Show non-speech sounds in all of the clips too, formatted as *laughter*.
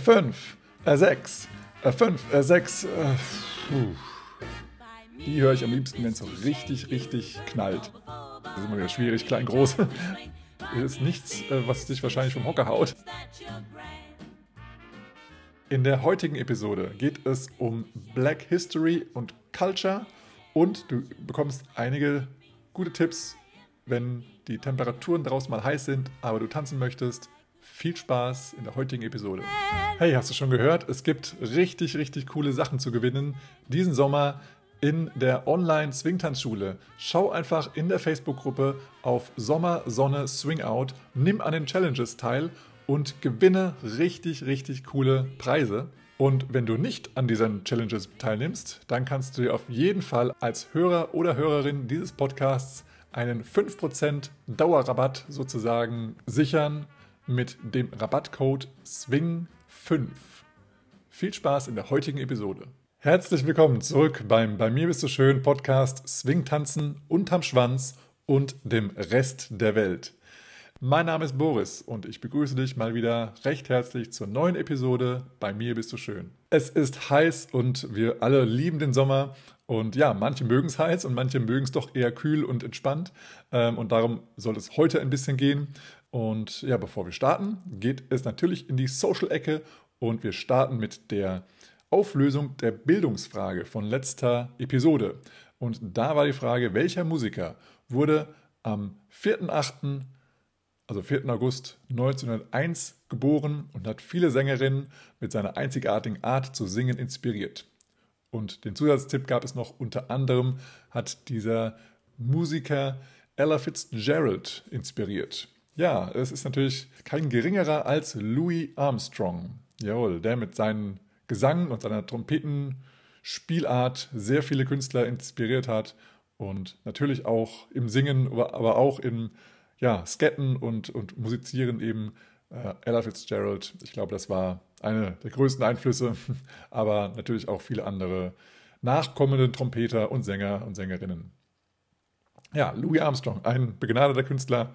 5, 6, 5, 6. Die höre ich am liebsten, wenn es so richtig, richtig knallt. Das ist immer wieder schwierig, klein, groß. Das *laughs* ist nichts, äh, was dich wahrscheinlich vom Hocker haut. In der heutigen Episode geht es um Black History und Culture und du bekommst einige gute Tipps, wenn die Temperaturen draußen mal heiß sind, aber du tanzen möchtest. Viel Spaß in der heutigen Episode. Hey, hast du schon gehört? Es gibt richtig, richtig coole Sachen zu gewinnen diesen Sommer in der Online-Swingtanzschule. Schau einfach in der Facebook-Gruppe auf Sommer, Sonne, Swing Out, nimm an den Challenges teil und gewinne richtig, richtig coole Preise. Und wenn du nicht an diesen Challenges teilnimmst, dann kannst du dir auf jeden Fall als Hörer oder Hörerin dieses Podcasts einen 5% Dauerrabatt sozusagen sichern mit dem Rabattcode SWING5. Viel Spaß in der heutigen Episode. Herzlich willkommen zurück beim Bei mir bist du schön Podcast Swing tanzen unterm Schwanz und dem Rest der Welt. Mein Name ist Boris und ich begrüße dich mal wieder recht herzlich zur neuen Episode Bei mir bist du schön. Es ist heiß und wir alle lieben den Sommer und ja, manche mögen es heiß und manche mögen es doch eher kühl und entspannt ähm, und darum soll es heute ein bisschen gehen. Und ja, bevor wir starten, geht es natürlich in die Social-Ecke und wir starten mit der Auflösung der Bildungsfrage von letzter Episode. Und da war die Frage, welcher Musiker wurde am 4.8., also 4. August 1901 geboren und hat viele Sängerinnen mit seiner einzigartigen Art zu singen inspiriert. Und den Zusatztipp gab es noch unter anderem, hat dieser Musiker Ella Fitzgerald inspiriert. Ja, es ist natürlich kein geringerer als Louis Armstrong. Jawohl, der mit seinem Gesang und seiner Trompetenspielart sehr viele Künstler inspiriert hat und natürlich auch im Singen, aber auch im ja, Sketten und, und Musizieren eben äh, Ella Fitzgerald. Ich glaube, das war einer der größten Einflüsse, *laughs* aber natürlich auch viele andere nachkommende Trompeter und Sänger und Sängerinnen. Ja, Louis Armstrong, ein begnadeter Künstler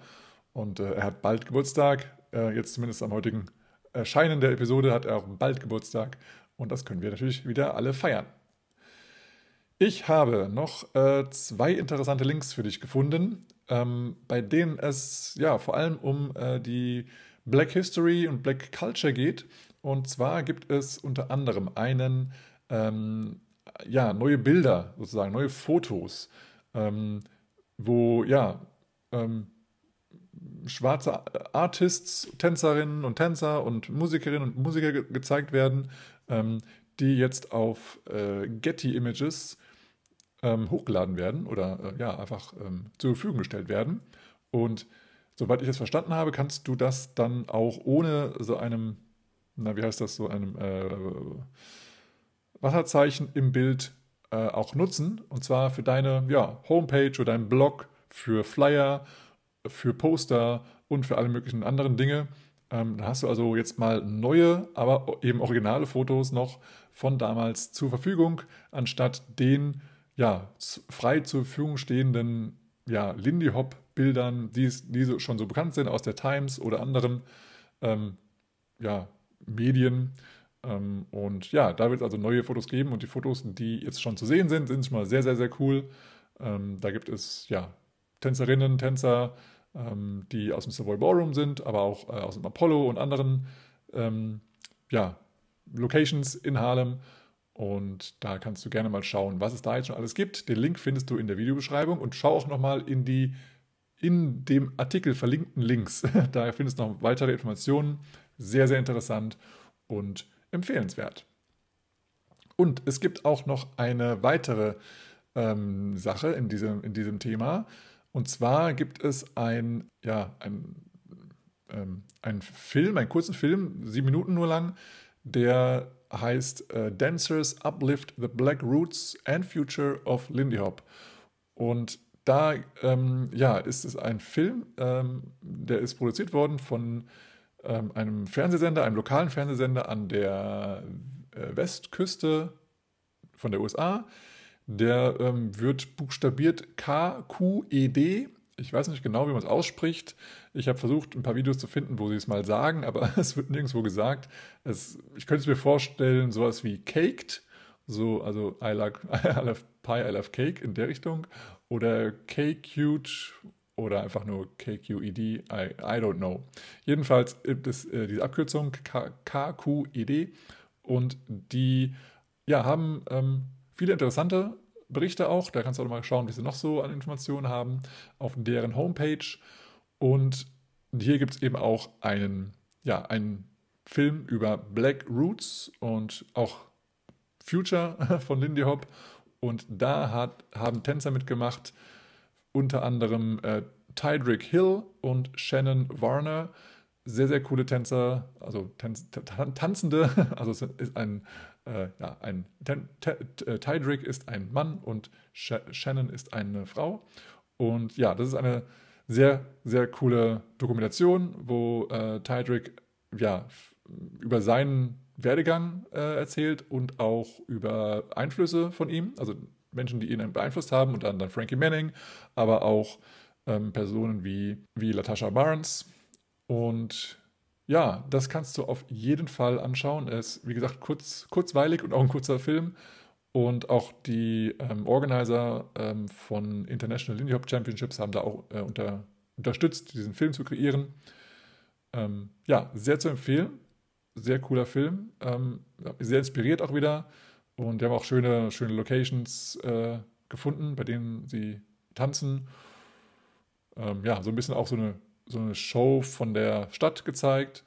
und äh, er hat bald Geburtstag. Äh, jetzt zumindest am heutigen Erscheinen der Episode hat er auch bald Geburtstag. Und das können wir natürlich wieder alle feiern. Ich habe noch äh, zwei interessante Links für dich gefunden, ähm, bei denen es ja vor allem um äh, die Black History und Black Culture geht. Und zwar gibt es unter anderem einen, ähm, ja, neue Bilder sozusagen, neue Fotos, ähm, wo ja, ähm, schwarze Artists, Tänzerinnen und Tänzer und Musikerinnen und Musiker ge gezeigt werden, ähm, die jetzt auf äh, Getty Images ähm, hochgeladen werden oder äh, ja, einfach ähm, zur Verfügung gestellt werden. Und soweit ich es verstanden habe, kannst du das dann auch ohne so einem, na, wie heißt das, so einem äh, Wasserzeichen im Bild äh, auch nutzen. Und zwar für deine ja, Homepage oder deinen Blog, für Flyer für Poster und für alle möglichen anderen Dinge. Ähm, da hast du also jetzt mal neue, aber eben originale Fotos noch von damals zur Verfügung, anstatt den ja, frei zur Verfügung stehenden ja, Lindy Hop-Bildern, die, die schon so bekannt sind aus der Times oder anderen ähm, ja, Medien. Ähm, und ja, da wird es also neue Fotos geben und die Fotos, die jetzt schon zu sehen sind, sind schon mal sehr, sehr, sehr cool. Ähm, da gibt es ja Tänzerinnen, Tänzer, ähm, die aus dem Savoy Ballroom sind, aber auch äh, aus dem Apollo und anderen ähm, ja, Locations in Harlem. Und da kannst du gerne mal schauen, was es da jetzt schon alles gibt. Den Link findest du in der Videobeschreibung und schau auch nochmal in die in dem Artikel verlinkten Links. *laughs* da findest du noch weitere Informationen. Sehr, sehr interessant und empfehlenswert. Und es gibt auch noch eine weitere ähm, Sache in diesem, in diesem Thema. Und zwar gibt es ein, ja, ein, ähm, ein Film, einen kurzen Film, sieben Minuten nur lang, der heißt äh, Dancers Uplift the Black Roots and Future of Lindy Hop. Und da ähm, ja, ist es ein Film, ähm, der ist produziert worden von ähm, einem Fernsehsender, einem lokalen Fernsehsender an der äh, Westküste von der USA. Der ähm, wird buchstabiert KQED. Ich weiß nicht genau, wie man es ausspricht. Ich habe versucht, ein paar Videos zu finden, wo sie es mal sagen, aber *laughs* es wird nirgendwo gesagt. Es, ich könnte es mir vorstellen, sowas wie Caked, so, also I, like, *laughs* I love Pie, I love Cake in der Richtung. Oder K-Cute oder einfach nur KQED, I, I don't know. Jedenfalls gibt es äh, diese Abkürzung KQED und die ja, haben ähm, viele interessante Berichte auch. Da kannst du auch mal schauen, wie sie noch so an Informationen haben auf deren Homepage. Und hier gibt es eben auch einen, ja, einen Film über Black Roots und auch Future *laughs* von Lindy Hop. Und da hat, haben Tänzer mitgemacht, unter anderem äh, Tydrick Hill und Shannon Warner. Sehr, sehr coole Tänzer, also Tanz, Tanzende. *laughs* Also es ist ein äh, ja, ein äh, Tydrick ist ein Mann und Sh Shannon ist eine Frau. Und ja, das ist eine sehr, sehr coole Dokumentation, wo äh, Tydrick ja, über seinen Werdegang äh, erzählt und auch über Einflüsse von ihm, also Menschen, die ihn beeinflusst haben, unter anderem Frankie Manning, aber auch ähm, Personen wie, wie Latasha Barnes. Und ja, das kannst du auf jeden Fall anschauen. Er ist, wie gesagt, kurz, kurzweilig und auch ein kurzer Film. Und auch die ähm, Organizer ähm, von International Lindy Hop Championships haben da auch äh, unter, unterstützt, diesen Film zu kreieren. Ähm, ja, sehr zu empfehlen. Sehr cooler Film. Ähm, sehr inspiriert auch wieder. Und die haben auch schöne, schöne Locations äh, gefunden, bei denen sie tanzen. Ähm, ja, so ein bisschen auch so eine so eine Show von der Stadt gezeigt.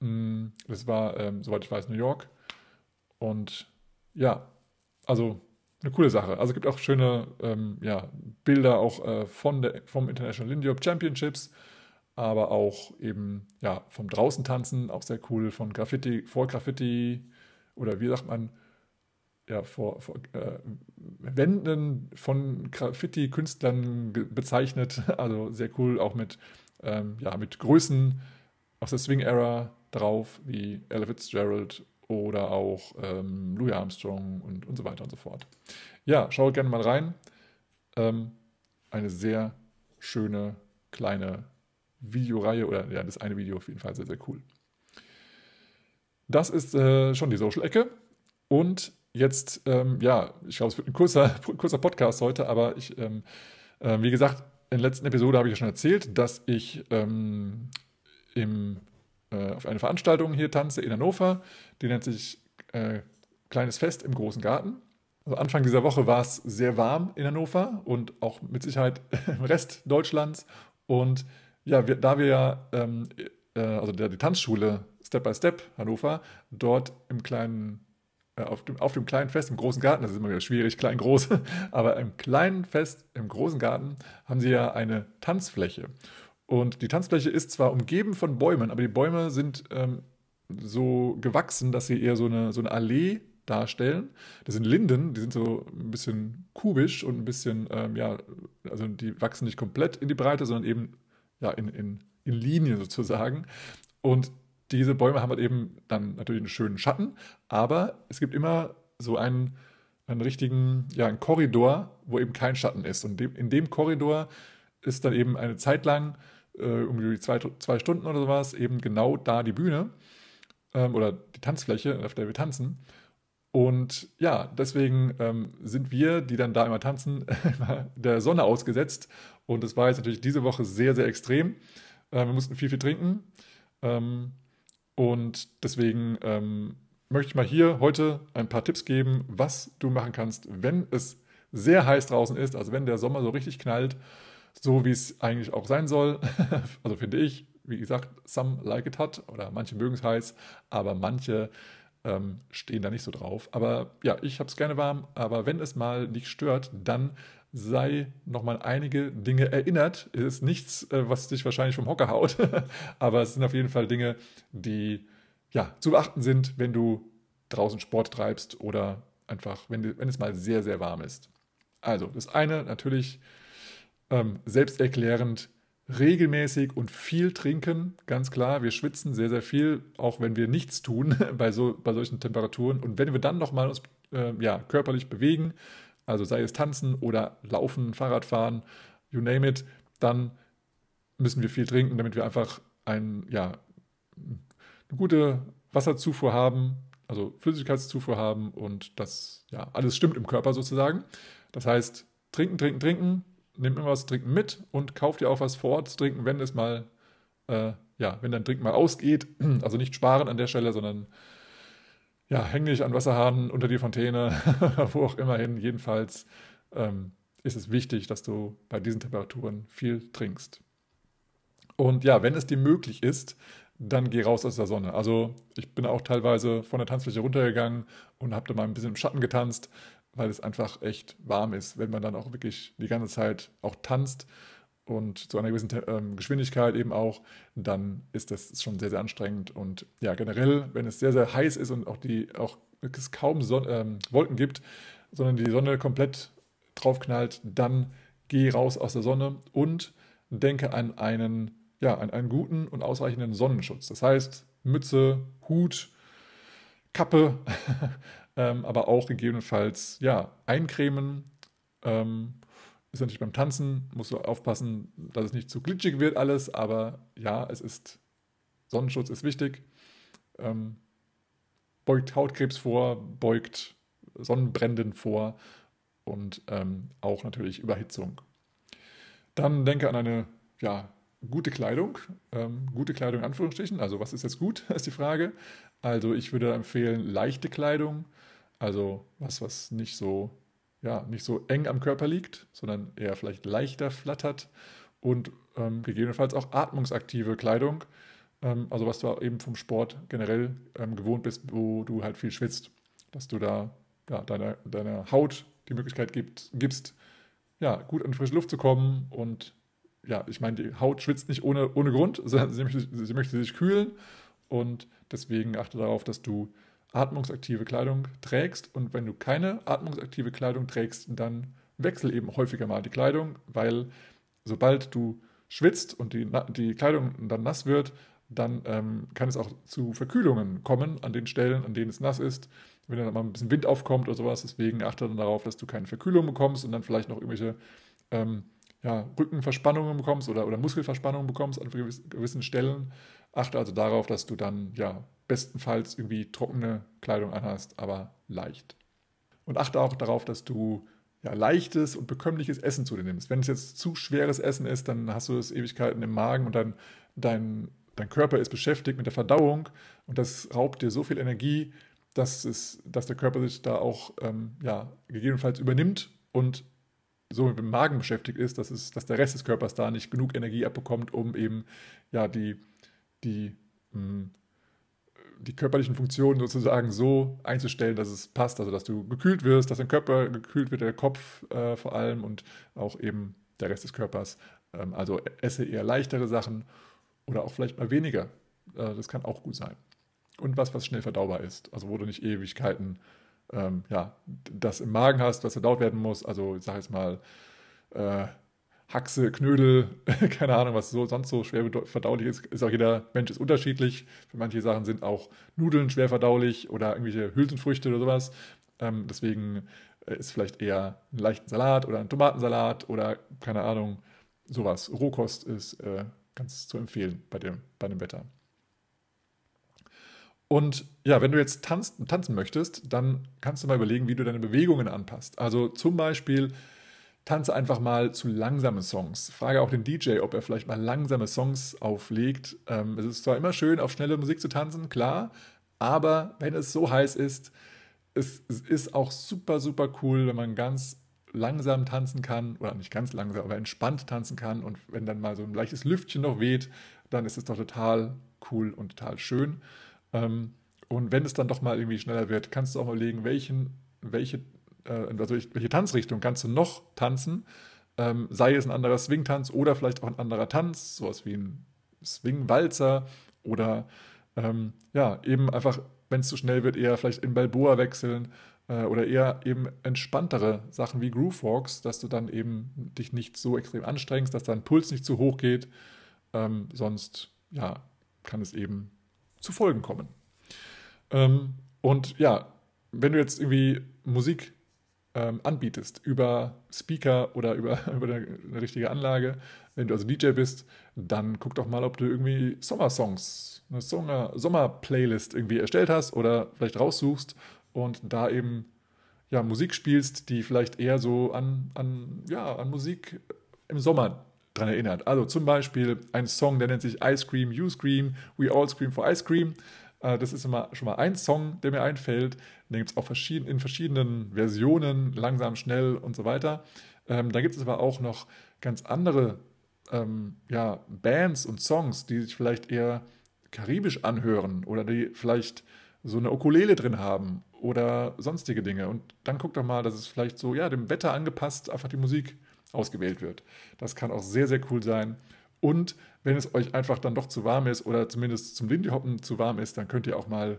Mm, das war, ähm, soweit ich weiß, New York. Und ja, also eine coole Sache. Also es gibt auch schöne ähm, ja, Bilder auch äh, von der, vom International Lindy Hop Championships, aber auch eben ja, vom draußen tanzen, auch sehr cool, von Graffiti, vor Graffiti oder wie sagt man, ja, vor, vor äh, Wänden von Graffiti-Künstlern bezeichnet. *laughs* Also sehr cool, auch mit ähm, ja, mit Größen aus der Swing-Era drauf, wie Ella Fitzgerald oder auch ähm, Louis Armstrong und, und so weiter und so fort. Ja, schaut gerne mal rein. Ähm, eine sehr schöne kleine Videoreihe oder ja, das eine Video auf jeden Fall sehr, sehr cool. Das ist äh, schon die Social-Ecke. Und jetzt, ähm, ja, ich glaube, es wird ein kurzer, *laughs* kurzer Podcast heute, aber ich, ähm, äh, wie gesagt, in der letzten Episode habe ich ja schon erzählt, dass ich ähm, im, äh, auf eine Veranstaltung hier tanze in Hannover. Die nennt sich äh, Kleines Fest im großen Garten. Also Anfang dieser Woche war es sehr warm in Hannover und auch mit Sicherheit *laughs* im Rest Deutschlands. Und ja, wir, da wir ja, ähm, äh, also der, die Tanzschule Step by Step Hannover, dort im kleinen auf dem, auf dem kleinen Fest im großen Garten, das ist immer wieder schwierig, klein, groß, *laughs* aber im kleinen Fest im großen Garten haben sie ja eine Tanzfläche. Und die Tanzfläche ist zwar umgeben von Bäumen, aber die Bäume sind ähm, so gewachsen, dass sie eher so eine, so eine Allee darstellen. Das sind Linden, die sind so ein bisschen kubisch und ein bisschen, ähm, ja, also die wachsen nicht komplett in die Breite, sondern eben ja, in, in, in Linie sozusagen. Und diese Bäume haben halt eben dann natürlich einen schönen Schatten, aber es gibt immer so einen, einen richtigen, ja, einen Korridor, wo eben kein Schatten ist. Und in dem Korridor ist dann eben eine Zeit lang, äh, irgendwie zwei, zwei Stunden oder sowas, eben genau da die Bühne ähm, oder die Tanzfläche, auf der wir tanzen. Und ja, deswegen ähm, sind wir, die dann da immer tanzen, *laughs* der Sonne ausgesetzt. Und das war jetzt natürlich diese Woche sehr, sehr extrem. Äh, wir mussten viel, viel trinken. Ähm, und deswegen ähm, möchte ich mal hier heute ein paar Tipps geben, was du machen kannst, wenn es sehr heiß draußen ist, also wenn der Sommer so richtig knallt, so wie es eigentlich auch sein soll. *laughs* also finde ich, wie gesagt, some like it hot oder manche mögen es heiß, aber manche ähm, stehen da nicht so drauf. Aber ja, ich habe es gerne warm, aber wenn es mal nicht stört, dann sei nochmal einige Dinge erinnert. Es ist nichts, äh, was dich wahrscheinlich vom Hocker haut, *laughs* aber es sind auf jeden Fall Dinge, die ja, zu beachten sind, wenn du draußen Sport treibst oder einfach, wenn, wenn es mal sehr, sehr warm ist. Also, das eine natürlich ähm, selbsterklärend, regelmäßig und viel trinken, ganz klar. Wir schwitzen sehr, sehr viel, auch wenn wir nichts tun *laughs* bei, so, bei solchen Temperaturen. Und wenn wir dann nochmal uns äh, ja, körperlich bewegen, also sei es tanzen oder laufen, Fahrradfahren, you name it, dann müssen wir viel trinken, damit wir einfach ein, ja, eine gute Wasserzufuhr haben, also Flüssigkeitszufuhr haben und das, ja, alles stimmt im Körper sozusagen. Das heißt, trinken, trinken, trinken, nimm immer was trinken mit und kauf dir auch was vor Ort zu trinken, wenn es mal, äh, ja, wenn dein Trinken mal ausgeht. *clears throat* Also nicht sparen an der Stelle, sondern ja, häng dich an Wasserhahn unter die Fontäne, *laughs* wo auch immer hin. Jedenfalls ähm, ist es wichtig, dass du bei diesen Temperaturen viel trinkst. Und ja, wenn es dir möglich ist, dann geh raus aus der Sonne. Also ich bin auch teilweise von der Tanzfläche runtergegangen und habe da mal ein bisschen im Schatten getanzt, weil es einfach echt warm ist, wenn man dann auch wirklich die ganze Zeit auch tanzt und zu einer gewissen ähm, Geschwindigkeit eben auch, dann ist das schon sehr, sehr anstrengend. Und ja, generell, wenn es sehr, sehr heiß ist und auch, die, auch es kaum Son ähm, Wolken gibt, sondern die Sonne komplett draufknallt, dann geh raus aus der Sonne und denke an einen ja, einen, einen guten und ausreichenden Sonnenschutz. Das heißt, Mütze, Hut, Kappe, ähm, aber auch gegebenenfalls ja, eincremen. Ähm, ist natürlich beim Tanzen, musst du aufpassen, dass es nicht zu glitschig wird alles, aber ja, es ist, Sonnenschutz ist wichtig. Ähm, beugt Hautkrebs vor, beugt Sonnenbränden vor und ähm, auch natürlich Überhitzung. Dann denke an eine ja, gute Kleidung. Ähm, gute Kleidung in Anführungsstrichen. Also was ist jetzt gut, *laughs* ist die Frage. Also ich würde empfehlen leichte Kleidung. Also was, was nicht so, ja, nicht so eng am Körper liegt, sondern eher vielleicht leichter flattert. Und ähm, gegebenenfalls auch atmungsaktive Kleidung. Ähm, also was du eben vom Sport generell ähm, gewohnt bist, wo du halt viel schwitzt. Dass du da ja, deiner, deiner Haut die Möglichkeit gibt, gibst, ja, gut an frische Luft zu kommen und ja, ich meine, die Haut schwitzt nicht ohne, ohne Grund, sondern sie möchte, sie möchte sich kühlen und deswegen achte darauf, dass du atmungsaktive Kleidung trägst und wenn du keine atmungsaktive Kleidung trägst, dann wechsel eben häufiger mal die Kleidung, weil sobald du schwitzt und die, die Kleidung dann nass wird, dann ähm, kann es auch zu Verkühlungen kommen an den Stellen, an denen es nass ist, wenn dann mal ein bisschen Wind aufkommt oder sowas. Deswegen achte dann darauf, dass du keine Verkühlung bekommst und dann vielleicht noch irgendwelche ähm, ja, Rückenverspannungen bekommst oder, oder Muskelverspannungen bekommst an gewissen Stellen. Achte also darauf, dass du dann ja bestenfalls irgendwie trockene Kleidung anhast, aber leicht. Und achte auch darauf, dass du ja, leichtes und bekömmliches Essen zu dir nimmst. Wenn es jetzt zu schweres Essen ist, dann hast du es Ewigkeiten im Magen und dann dein, dein Körper ist beschäftigt mit der Verdauung und das raubt dir so viel Energie, dass, es, dass der Körper sich da auch ähm, ja, gegebenenfalls übernimmt und so mit dem Magen beschäftigt ist, dass, es, dass der Rest des Körpers da nicht genug Energie abbekommt, um eben ja, die, die, mh, hm, die körperlichen Funktionen sozusagen so einzustellen, dass es passt. Also dass du gekühlt wirst, dass dein Körper gekühlt wird, der Kopf äh, vor allem und auch eben der Rest des Körpers. Ähm, also esse eher leichtere Sachen oder auch vielleicht mal weniger. Äh, das kann auch gut sein. Und was, was schnell verdaubar ist. Also wo du nicht Ewigkeiten ähm, ja, das im Magen hast, was verdaut werden muss. Also ich sage jetzt mal äh, Haxe, Knödel, *laughs* keine Ahnung, was so sonst so schwer verdaulich ist. Ist auch jeder Mensch ist unterschiedlich. Für manche Sachen sind auch Nudeln schwer verdaulich oder irgendwelche Hülsenfrüchte oder sowas. Ähm, deswegen äh, ist vielleicht eher ein leichten Salat oder ein Tomatensalat oder keine Ahnung, sowas. Rohkost ist äh, ganz zu empfehlen bei dem, bei dem Wetter. Und ja, wenn du jetzt tanzen, tanzen möchtest, dann kannst du mal überlegen, wie du deine Bewegungen anpasst. Also zum Beispiel tanze einfach mal zu langsamen Songs. Frage auch den DJ, ob er vielleicht mal langsame Songs auflegt. Ähm, es ist zwar immer schön, auf schnelle Musik zu tanzen, klar, aber wenn es so heiß ist, es, es ist auch super, super cool, wenn man ganz langsam tanzen kann, oder nicht ganz langsam, aber entspannt tanzen kann. Und wenn dann mal so ein leichtes Lüftchen noch weht, dann ist es doch total cool und total schön. Ähm, und wenn es dann doch mal irgendwie schneller wird, kannst du auch überlegen, welchen, welche, äh, also welche Tanzrichtung kannst du noch tanzen. Ähm, sei es ein anderer Swing-Tanz oder vielleicht auch ein anderer Tanz, sowas wie ein Swing-Walzer oder ähm, ja, eben einfach, wenn es zu schnell wird, eher vielleicht in Balboa wechseln äh, oder eher eben entspanntere Sachen wie Groove Walks, dass du dann eben dich nicht so extrem anstrengst, dass dein Puls nicht zu hoch geht. Ähm, sonst ja, kann es eben zu Folgen kommen. Ähm, und ja, wenn du jetzt irgendwie Musik ähm, anbietest, über Speaker oder über, *laughs* über eine, eine, richtige Anlage, wenn du also DJ bist, dann guck doch mal, ob du irgendwie Sommersongs, eine Sommer-Playlist irgendwie erstellt hast oder vielleicht raussuchst und da eben ja, Musik spielst, die vielleicht eher so an, an, ja, an Musik im Sommer dran erinnert. Also zum Beispiel ein Song, der nennt sich Ice Cream, You Scream, We All Scream for Ice Cream. Äh, das ist immer schon mal ein Song, der mir einfällt. Den gibt es auch verschieden, in verschiedenen Versionen, langsam, schnell und so weiter. Ähm, da gibt es aber auch noch ganz andere ähm, ja, Bands und Songs, die sich vielleicht eher karibisch anhören oder die vielleicht so eine Ukulele drin haben oder sonstige Dinge. Und dann guck doch mal, dass es vielleicht so, ja, dem Wetter angepasst einfach die Musik ausgewählt wird. Das kann auch sehr, sehr cool sein. Und wenn es euch einfach dann doch zu warm ist oder zumindest zum Lindy Hoppen zu warm ist, dann könnt ihr auch mal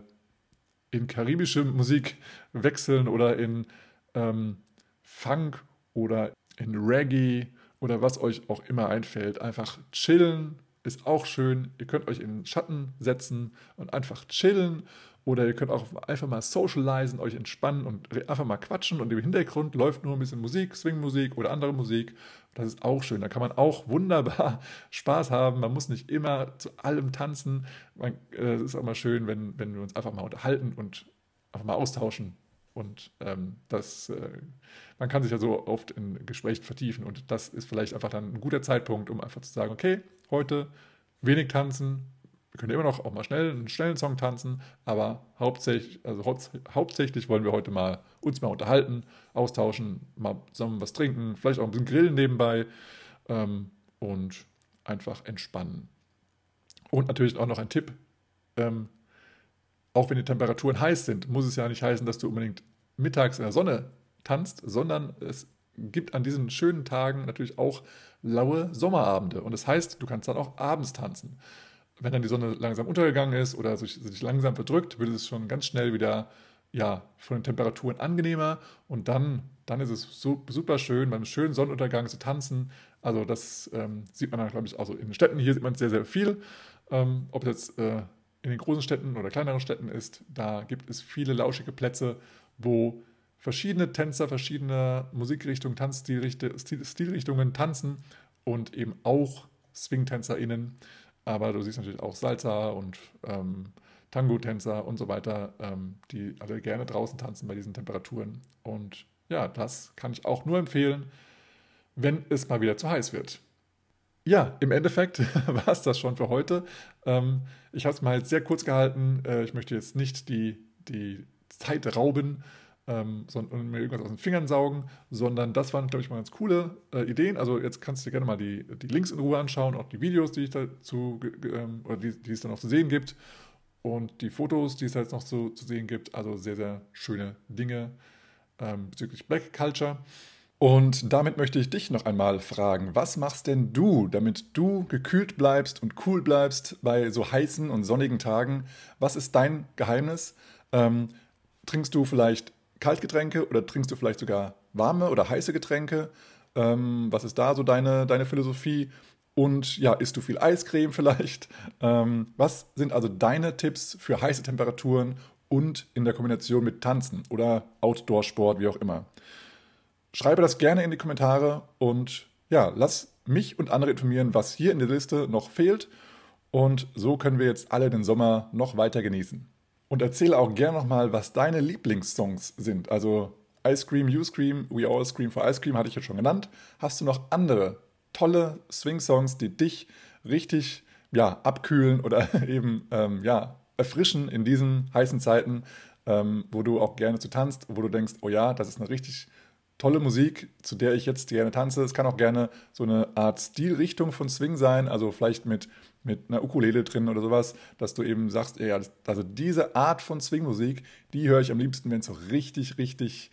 in karibische Musik wechseln oder in ähm, Funk oder in Reggae oder was euch auch immer einfällt. Einfach chillen ist auch schön. Ihr könnt euch in den Schatten setzen und einfach chillen oder ihr könnt auch einfach mal socialisen, euch entspannen und einfach mal quatschen und im Hintergrund läuft nur ein bisschen Musik, Swingmusik oder andere Musik. Das ist auch schön. Da kann man auch wunderbar *laughs* Spaß haben. Man muss nicht immer zu allem tanzen. Äh, es ist auch mal schön, wenn, wenn wir uns einfach mal unterhalten und einfach mal austauschen. Und ähm, das, äh, man kann sich ja so oft in Gesprächen vertiefen und das ist vielleicht einfach dann ein guter Zeitpunkt, um einfach zu sagen, okay, heute wenig tanzen, wir können immer noch auch mal schnell einen schnellen Song tanzen, aber hauptsächlich, also hau hauptsächlich wollen wir heute mal uns mal unterhalten, austauschen, mal zusammen was trinken, vielleicht auch ein bisschen grillen nebenbei ähm, und einfach entspannen. Und natürlich auch noch ein Tipp, ähm, auch wenn die Temperaturen heiß sind, muss es ja nicht heißen, dass du unbedingt mittags in der Sonne tanzt, sondern es gibt an diesen schönen Tagen natürlich auch laue Sommerabende. Und das heißt, du kannst dann auch abends tanzen wenn dann die Sonne langsam untergegangen ist oder sich, sich langsam verdrückt, wird es schon ganz schnell wieder ja, von den Temperaturen angenehmer und dann, dann ist es so, super schön, beim schönen Sonnenuntergang zu tanzen. Also das ähm, sieht man dann, glaube ich, auch so in den Städten. Hier sieht man sehr, sehr viel. Ähm, ob es jetzt äh, in den großen Städten oder kleineren Städten ist, da gibt es viele lauschige Plätze, wo verschiedene Tänzer, verschiedene Musikrichtungen, Tanzstilrichtungen tanzen und eben auch SwingtänzerInnen aber du siehst natürlich auch Salsa und ähm, Tango-Tänzer und so weiter, ähm, die alle gerne draußen tanzen bei diesen Temperaturen. Und ja, das kann ich auch nur empfehlen, wenn es mal wieder zu heiß wird. Ja, im Endeffekt *laughs* war es das schon für heute. Ähm, ich habe es mal jetzt sehr kurz gehalten. Äh, ich möchte jetzt nicht die, die Zeit rauben ähm, und mir irgendwas aus den Fingern saugen, sondern das waren, glaube ich, mal ganz coole äh, Ideen. Also jetzt kannst du dir gerne mal die, die Links in Ruhe anschauen, auch die Videos, die ich dazu, ähm, oder die, die es dann noch zu sehen gibt und die Fotos, die es jetzt noch zu, zu sehen gibt. Also sehr, sehr schöne Dinge ähm, bezüglich Black Culture. Und damit möchte ich dich noch einmal fragen, was machst denn du, damit du gekühlt bleibst und cool bleibst bei so heißen und sonnigen Tagen? Was ist dein Geheimnis? Ähm, trinkst du vielleicht Kaltgetränke oder trinkst du vielleicht sogar warme oder heiße Getränke? Ähm, was ist da so deine, deine Philosophie? Und ja, isst du viel Eiscreme vielleicht? Ähm, was sind also deine Tipps für heiße Temperaturen und in der Kombination mit Tanzen oder Outdoor-Sport, wie auch immer? Schreibe das gerne in die Kommentare und ja, lass mich und andere informieren, was hier in der Liste noch fehlt. Und so können wir jetzt alle den Sommer noch weiter genießen. Und erzähle auch gerne nochmal, was deine Lieblingssongs sind. Also Ice Cream, You Scream, We All Scream for Ice Cream hatte ich ja schon genannt. Hast du noch andere tolle Swing-Songs, die dich richtig ja, abkühlen oder *laughs* eben ähm, ja, erfrischen in diesen heißen Zeiten, ähm, wo du auch gerne zu tanzt, wo du denkst, oh ja, das ist eine richtig tolle Musik, zu der ich jetzt gerne tanze. Es kann auch gerne so eine Art Stilrichtung von Swing sein, also vielleicht mit, mit einer Ukulele drin oder sowas, dass du eben sagst, ja, also diese Art von Swingmusik, die höre ich am liebsten, wenn es so richtig, richtig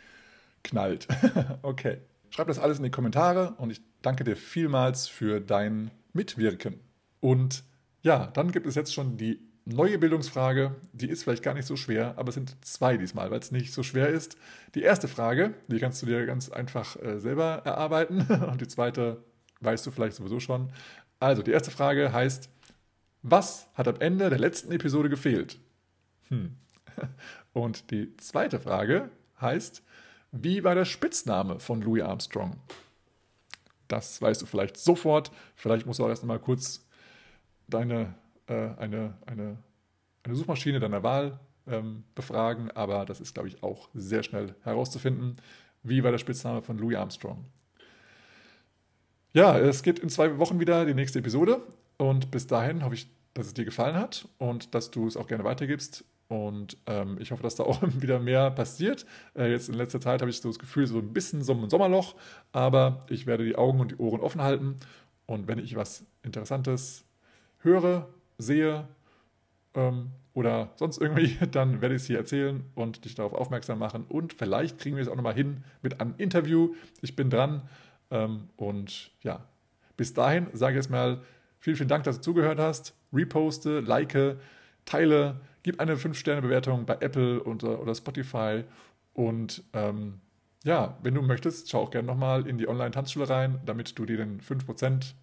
knallt. *laughs* okay. Schreib das alles in die Kommentare und ich danke dir vielmals für dein Mitwirken. Und ja, dann gibt es jetzt schon die neue Bildungsfrage, die ist vielleicht gar nicht so schwer, aber es sind zwei diesmal, weil es nicht so schwer ist. Die erste Frage, die kannst du dir ganz einfach äh, selber erarbeiten *laughs* und die zweite weißt du vielleicht sowieso schon. Also, die erste Frage heißt, was hat am Ende der letzten Episode gefehlt? Hm. *laughs* Und die zweite Frage heißt, Wie war der Spitzname von Louis Armstrong? Das weißt du vielleicht sofort. Vielleicht musst du auch erst mal kurz deine, äh, eine, eine, eine Suchmaschine deiner Wahl ähm, befragen, aber das ist, glaube ich, auch sehr schnell herauszufinden. Wie war der Spitzname von Louis Armstrong? Ja, es geht in zwei Wochen wieder die nächste Episode und bis dahin hoffe ich, dass es dir gefallen hat und dass du es auch gerne weitergibst. Und ähm, ich hoffe, dass da auch *laughs* wieder mehr passiert. Äh, jetzt in letzter Zeit habe ich so das Gefühl, so ein bisschen so ein Sommerloch, aber ich werde die Augen und die Ohren offen halten. Und wenn ich was Interessantes höre, sehe ähm, oder sonst irgendwie, *laughs* dann werde ich es hier erzählen und dich darauf aufmerksam machen. Und vielleicht kriegen wir es auch nochmal hin mit einem Interview. Ich bin dran. Ähm, und ja, bis dahin sage ich jetzt mal vielen, vielen Dank, dass du zugehört hast. Reposte, like, teile, gib eine 5-Sterne-Bewertung bei Apple oder, oder Spotify. Und ähm, ja, wenn du möchtest, schau auch gerne nochmal in die Online-Tanzschule rein, damit du dir den 5%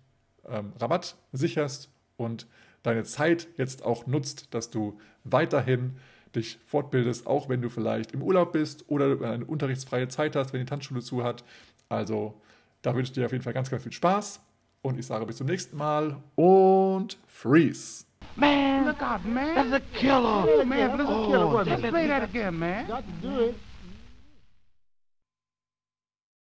ähm, Rabatt sicherst und deine Zeit jetzt auch nutzt, dass du weiterhin dich fortbildest, auch wenn du vielleicht im Urlaub bist oder eine unterrichtsfreie Zeit hast, wenn die Tanzschule zu hat. Also da wünsche ich dir auf jeden Fall ganz, ganz viel Spaß und ich sage bis zum nächsten Mal und freeze. Man, look out, man. That's a killer. Man, that's a killer. Oh, Let's play that again, man. Got to do it.